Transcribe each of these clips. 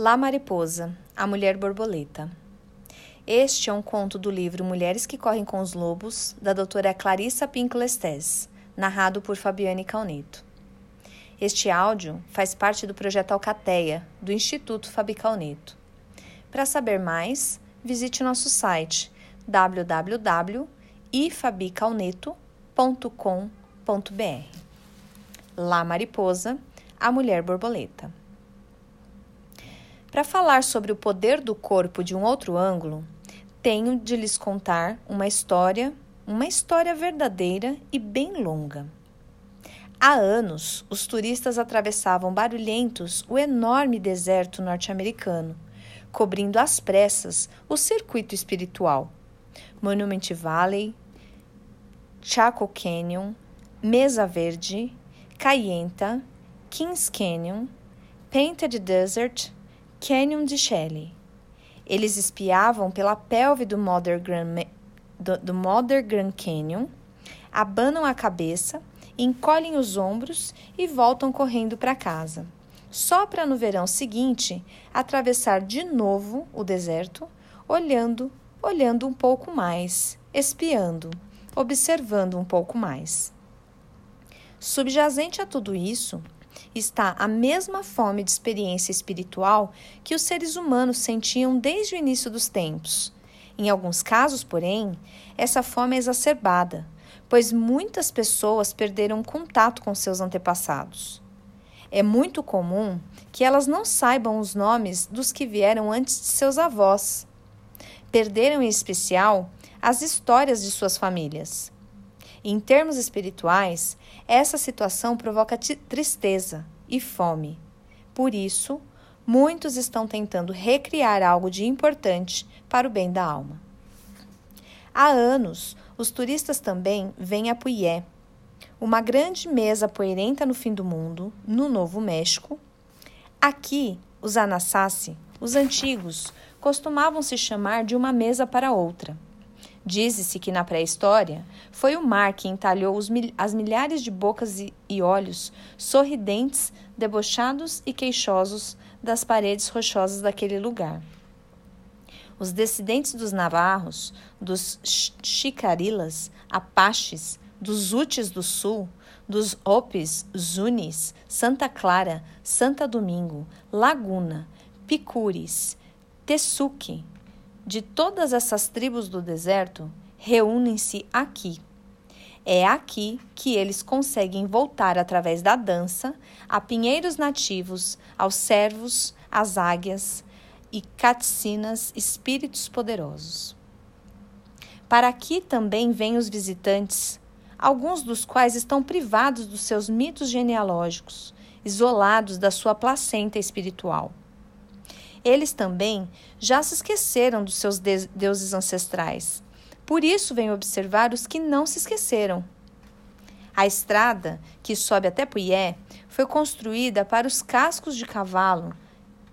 La Mariposa, a Mulher Borboleta. Este é um conto do livro Mulheres que Correm com os Lobos, da doutora Clarissa Pinklestes, narrado por Fabiane Calneto. Este áudio faz parte do projeto Alcateia, do Instituto Fabi Calneto. Para saber mais, visite nosso site www.ifabicalneto.com.br. La Mariposa, a Mulher Borboleta. Para falar sobre o poder do corpo de um outro ângulo, tenho de lhes contar uma história, uma história verdadeira e bem longa. Há anos, os turistas atravessavam barulhentos o enorme deserto norte-americano, cobrindo às pressas o circuito espiritual. Monument Valley, Chaco Canyon, Mesa Verde, Cayenta, Kings Canyon, Painted Desert, Canyon de Shelley. Eles espiavam pela pelve do Mother Grand, do, do Mother Grand Canyon, abanam a cabeça, encolhem os ombros e voltam correndo para casa. Só para no verão seguinte atravessar de novo o deserto, olhando, olhando um pouco mais, espiando, observando um pouco mais. Subjacente a tudo isso, está a mesma fome de experiência espiritual que os seres humanos sentiam desde o início dos tempos. Em alguns casos, porém, essa fome é exacerbada, pois muitas pessoas perderam contato com seus antepassados. É muito comum que elas não saibam os nomes dos que vieram antes de seus avós. Perderam, em especial, as histórias de suas famílias. Em termos espirituais, essa situação provoca tristeza e fome. Por isso, muitos estão tentando recriar algo de importante para o bem da alma. Há anos, os turistas também vêm a Puyé, uma grande mesa poeirenta no fim do mundo, no Novo México. Aqui, os Anasazi, os antigos, costumavam se chamar de uma mesa para outra. Diz-se que na pré-história foi o mar que entalhou mil as milhares de bocas e, e olhos sorridentes, debochados e queixosos das paredes rochosas daquele lugar. Os descendentes dos navarros, dos chicarilas, apaches, dos Utes do Sul, dos Opes, Zunis, Santa Clara, Santa Domingo, Laguna, Picures, Tessuque, de todas essas tribos do deserto reúnem-se aqui. É aqui que eles conseguem voltar através da dança a pinheiros nativos, aos servos, às águias e catsinas, espíritos poderosos. Para aqui também vêm os visitantes, alguns dos quais estão privados dos seus mitos genealógicos, isolados da sua placenta espiritual. Eles também já se esqueceram dos seus deuses ancestrais. Por isso vem observar os que não se esqueceram. A estrada, que sobe até Puyé, foi construída para os cascos de cavalo,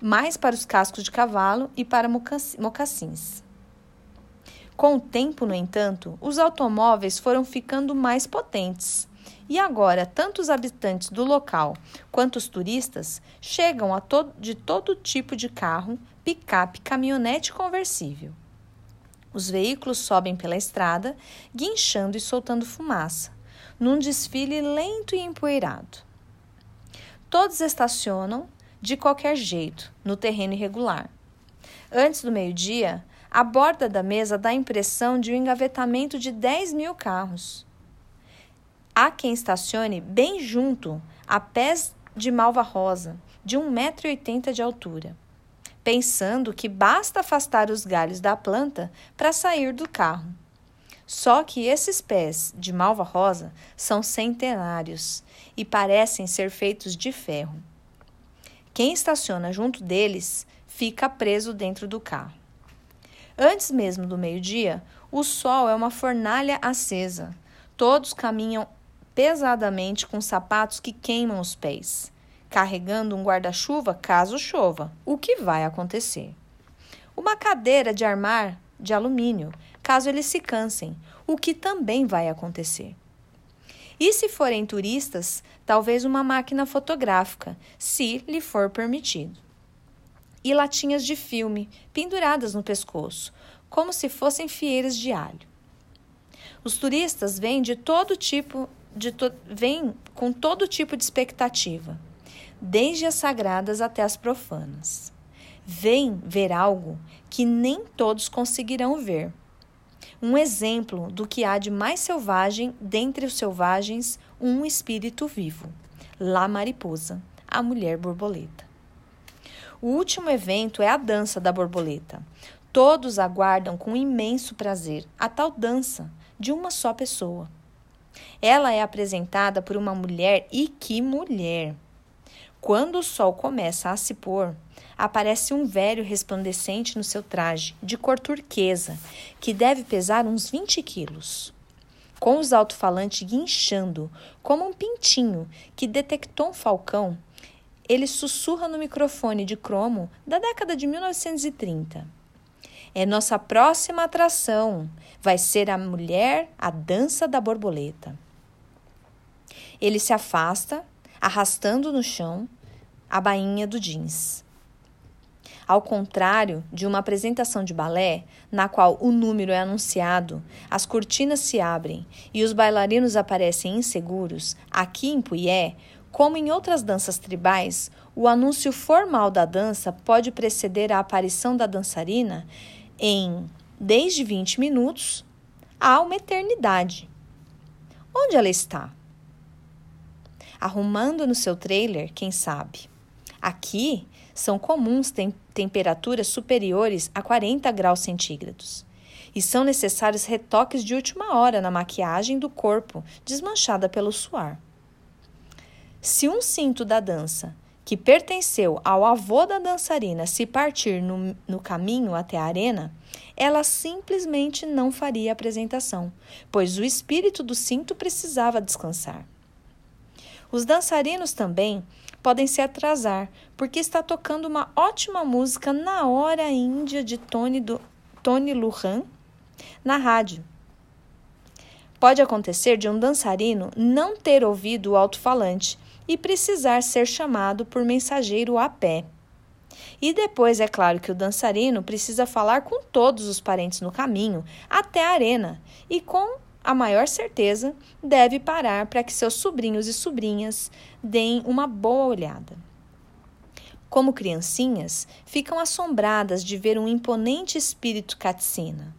mais para os cascos de cavalo e para mocassins. Com o tempo, no entanto, os automóveis foram ficando mais potentes. E agora, tanto os habitantes do local quanto os turistas chegam to de todo tipo de carro, picape, caminhonete conversível. Os veículos sobem pela estrada, guinchando e soltando fumaça, num desfile lento e empoeirado. Todos estacionam de qualquer jeito, no terreno irregular. Antes do meio-dia, a borda da mesa dá a impressão de um engavetamento de 10 mil carros. Há quem estacione bem junto a pés de malva rosa, de 1,80m de altura, pensando que basta afastar os galhos da planta para sair do carro. Só que esses pés de malva rosa são centenários e parecem ser feitos de ferro. Quem estaciona junto deles fica preso dentro do carro. Antes mesmo do meio-dia, o sol é uma fornalha acesa. Todos caminham pesadamente com sapatos que queimam os pés, carregando um guarda-chuva caso chova, o que vai acontecer. Uma cadeira de armar de alumínio, caso eles se cansem, o que também vai acontecer. E se forem turistas, talvez uma máquina fotográfica, se lhe for permitido. e latinhas de filme penduradas no pescoço, como se fossem fieiras de alho. Os turistas vêm de todo tipo de to vêm com todo tipo de expectativa, desde as sagradas até as profanas. Vêm ver algo que nem todos conseguirão ver. Um exemplo do que há de mais selvagem dentre os selvagens, um espírito vivo. La Mariposa, a mulher borboleta. O último evento é a dança da borboleta. Todos aguardam com imenso prazer a tal dança de uma só pessoa. Ela é apresentada por uma mulher e que mulher! Quando o sol começa a se pôr, aparece um velho resplandecente no seu traje, de cor turquesa, que deve pesar uns 20 quilos. Com os alto-falantes guinchando, como um pintinho que detectou um falcão, ele sussurra no microfone de cromo da década de 1930. É nossa próxima atração. Vai ser a mulher, a dança da borboleta. Ele se afasta, arrastando no chão a bainha do jeans. Ao contrário de uma apresentação de balé, na qual o número é anunciado, as cortinas se abrem e os bailarinos aparecem inseguros, aqui em Puyé, como em outras danças tribais, o anúncio formal da dança pode preceder a aparição da dançarina em desde 20 minutos a uma eternidade. Onde ela está? Arrumando no seu trailer, quem sabe. Aqui são comuns tem temperaturas superiores a 40 graus centígrados. E são necessários retoques de última hora na maquiagem do corpo, desmanchada pelo suar. Se um cinto da dança, que pertenceu ao avô da dançarina, se partir no, no caminho até a arena, ela simplesmente não faria a apresentação, pois o espírito do cinto precisava descansar. Os dançarinos também podem se atrasar, porque está tocando uma ótima música na hora índia de Tony, do, Tony Lujan na rádio. Pode acontecer de um dançarino não ter ouvido o alto-falante e precisar ser chamado por mensageiro a pé. E depois é claro que o dançarino precisa falar com todos os parentes no caminho até a arena e com a maior certeza deve parar para que seus sobrinhos e sobrinhas deem uma boa olhada. Como criancinhas, ficam assombradas de ver um imponente espírito caticina,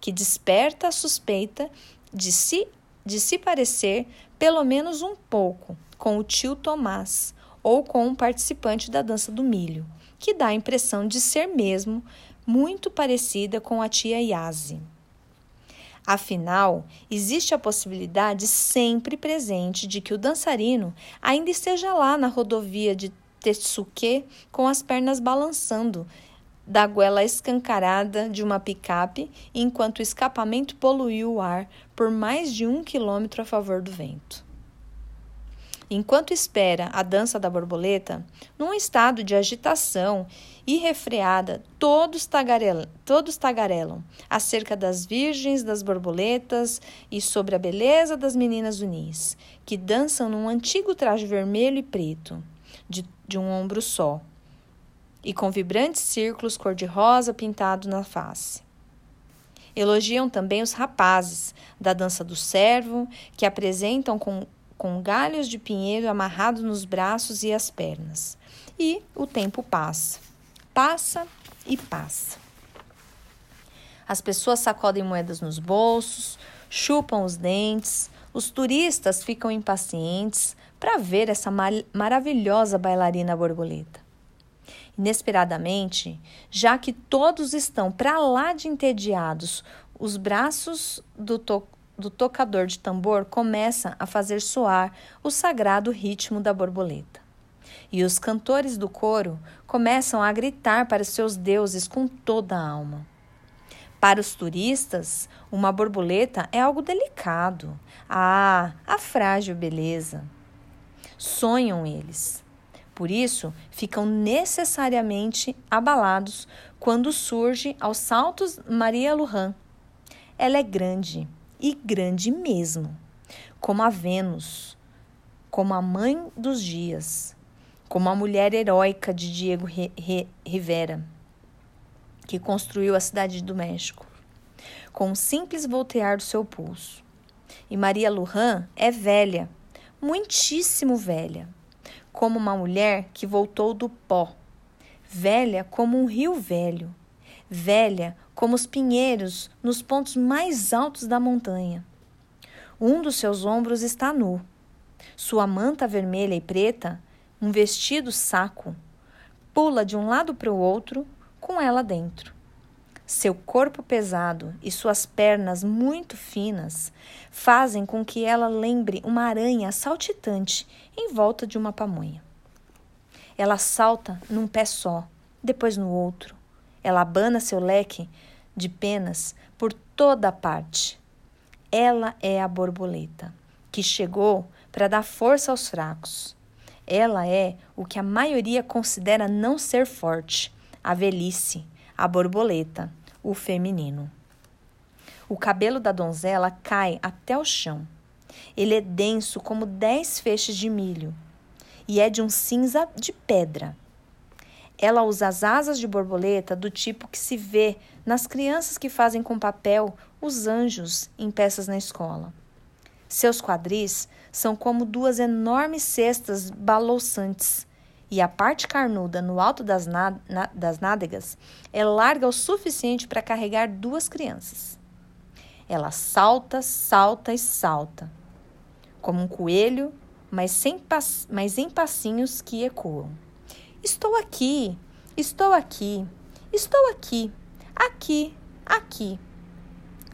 que desperta a suspeita de se, de se parecer, pelo menos um pouco, com o tio Tomás ou com um participante da dança do milho, que dá a impressão de ser mesmo muito parecida com a tia Yazi. Afinal, existe a possibilidade sempre presente de que o dançarino ainda esteja lá na rodovia de Tetsuke com as pernas balançando da goela escancarada de uma picape enquanto o escapamento poluiu o ar por mais de um quilômetro a favor do vento. Enquanto espera a dança da borboleta, num estado de agitação irrefreada, todos, tagarelam, todos tagarelam acerca das virgens das borboletas e sobre a beleza das meninas unis, que dançam num antigo traje vermelho e preto, de, de um ombro só, e com vibrantes círculos cor-de-rosa pintado na face. Elogiam também os rapazes da dança do servo, que apresentam com com galhos de pinheiro amarrados nos braços e as pernas. E o tempo passa, passa e passa. As pessoas sacodem moedas nos bolsos, chupam os dentes, os turistas ficam impacientes para ver essa maravilhosa bailarina borboleta. Inesperadamente, já que todos estão para lá de entediados, os braços do, do tocador de tambor começa a fazer soar o sagrado ritmo da borboleta. E os cantores do coro começam a gritar para seus deuses com toda a alma. Para os turistas, uma borboleta é algo delicado. Ah, a frágil beleza. Sonham eles. Por isso, ficam necessariamente abalados quando surge aos saltos Maria Lujan. Ela é grande, e grande mesmo, como a Vênus, como a mãe dos dias, como a mulher heróica de Diego Rivera, que construiu a cidade do México, com um simples voltear do seu pulso. E Maria Lujan é velha, muitíssimo velha, como uma mulher que voltou do pó, velha como um rio velho, velha como os pinheiros nos pontos mais altos da montanha. Um dos seus ombros está nu. Sua manta vermelha e preta, um vestido saco, pula de um lado para o outro com ela dentro. Seu corpo pesado e suas pernas muito finas fazem com que ela lembre uma aranha saltitante em volta de uma pamonha. Ela salta num pé só, depois no outro. Ela abana seu leque de penas por toda parte. Ela é a borboleta que chegou para dar força aos fracos. Ela é o que a maioria considera não ser forte, a velhice a borboleta, o feminino. O cabelo da donzela cai até o chão. Ele é denso como dez feixes de milho e é de um cinza de pedra. Ela usa as asas de borboleta do tipo que se vê nas crianças que fazem com papel os anjos em peças na escola. Seus quadris são como duas enormes cestas balouçantes e a parte carnuda no alto das, na, das nádegas é larga o suficiente para carregar duas crianças. Ela salta, salta e salta, como um coelho, mas, sem mas em passinhos que ecoam. Estou aqui, estou aqui, estou aqui, aqui, aqui.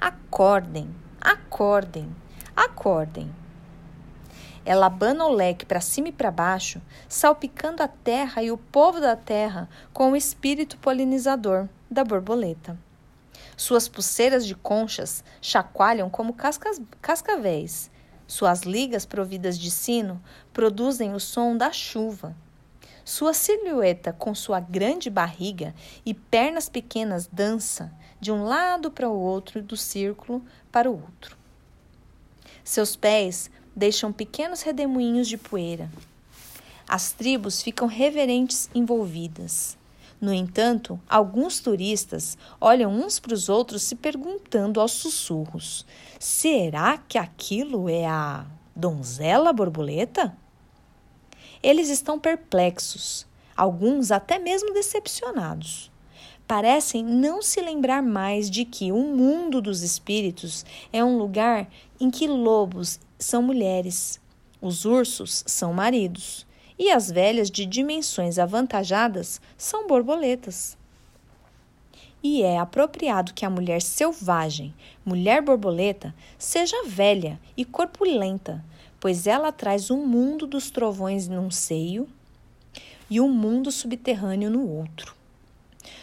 Acordem, acordem, acordem. Ela abana o leque para cima e para baixo, salpicando a terra e o povo da terra com o espírito polinizador da borboleta. Suas pulseiras de conchas chacoalham como cascas, cascavéis. Suas ligas providas de sino produzem o som da chuva. Sua silhueta, com sua grande barriga e pernas pequenas, dança de um lado para o outro do círculo para o outro. Seus pés deixam pequenos redemoinhos de poeira. As tribos ficam reverentes envolvidas. No entanto, alguns turistas olham uns para os outros se perguntando aos sussurros: será que aquilo é a donzela borboleta? Eles estão perplexos, alguns até mesmo decepcionados. Parecem não se lembrar mais de que o mundo dos espíritos é um lugar em que lobos são mulheres, os ursos são maridos e as velhas de dimensões avantajadas são borboletas. E é apropriado que a mulher selvagem, mulher borboleta, seja velha e corpulenta, pois ela traz o um mundo dos trovões num seio e um mundo subterrâneo no outro.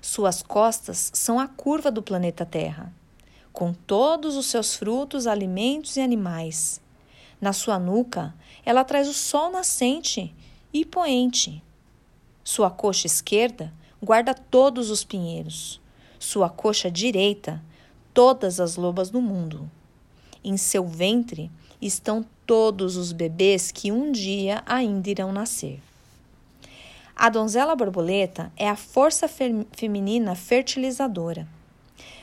Suas costas são a curva do planeta Terra, com todos os seus frutos, alimentos e animais, na sua nuca, ela traz o sol nascente e poente. Sua coxa esquerda guarda todos os pinheiros. Sua coxa direita, todas as lobas do mundo. Em seu ventre estão todos os bebês que um dia ainda irão nascer. A donzela borboleta é a força feminina fertilizadora.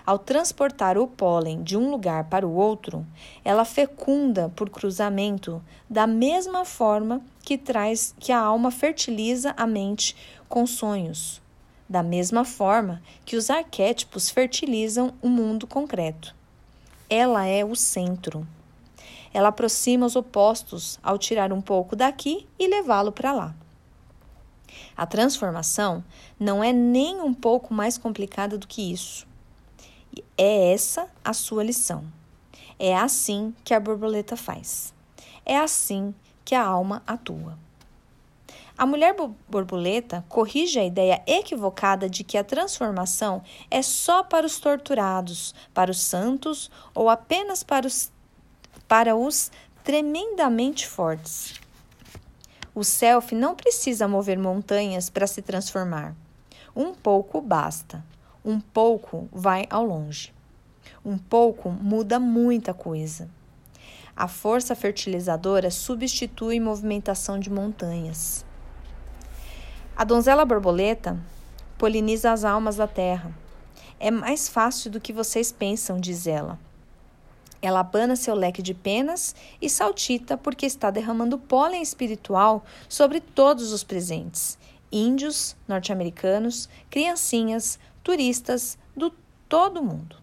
Ao transportar o pólen de um lugar para o outro, ela fecunda por cruzamento da mesma forma que traz que a alma fertiliza a mente com sonhos, da mesma forma que os arquétipos fertilizam o mundo concreto. Ela é o centro. Ela aproxima os opostos ao tirar um pouco daqui e levá-lo para lá. A transformação não é nem um pouco mais complicada do que isso. É essa a sua lição. É assim que a borboleta faz. É assim que a alma atua. A mulher borboleta corrige a ideia equivocada de que a transformação é só para os torturados, para os santos ou apenas para os, para os tremendamente fortes. O self não precisa mover montanhas para se transformar. Um pouco basta. Um pouco vai ao longe. Um pouco muda muita coisa. A força fertilizadora substitui movimentação de montanhas. A donzela borboleta poliniza as almas da terra. É mais fácil do que vocês pensam, diz ela. Ela abana seu leque de penas e saltita porque está derramando pólen espiritual sobre todos os presentes: índios, norte-americanos, criancinhas, turistas, do todo mundo.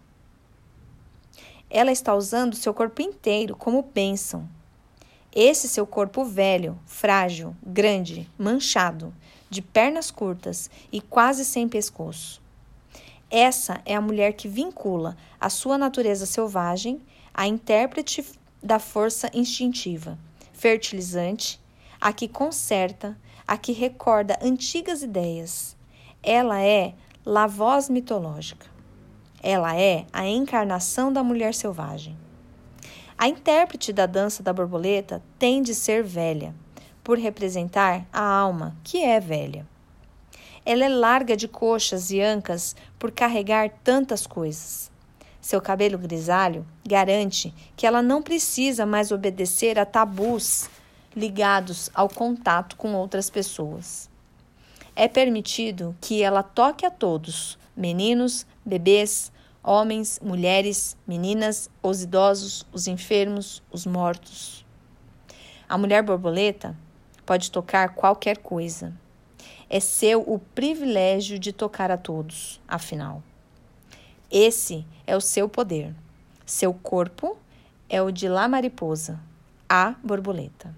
Ela está usando seu corpo inteiro como bênção. Esse seu corpo velho, frágil, grande, manchado, de pernas curtas e quase sem pescoço. Essa é a mulher que vincula a sua natureza selvagem à intérprete da força instintiva, fertilizante, a que conserta, a que recorda antigas ideias. Ela é la voz mitológica. Ela é a encarnação da mulher selvagem. A intérprete da dança da borboleta tem de ser velha, por representar a alma, que é velha. Ela é larga de coxas e ancas por carregar tantas coisas. Seu cabelo grisalho garante que ela não precisa mais obedecer a tabus ligados ao contato com outras pessoas. É permitido que ela toque a todos, meninos, bebês, homens, mulheres, meninas, os idosos, os enfermos, os mortos. A mulher borboleta pode tocar qualquer coisa. É seu o privilégio de tocar a todos, afinal. Esse é o seu poder. Seu corpo é o de lá mariposa, a borboleta.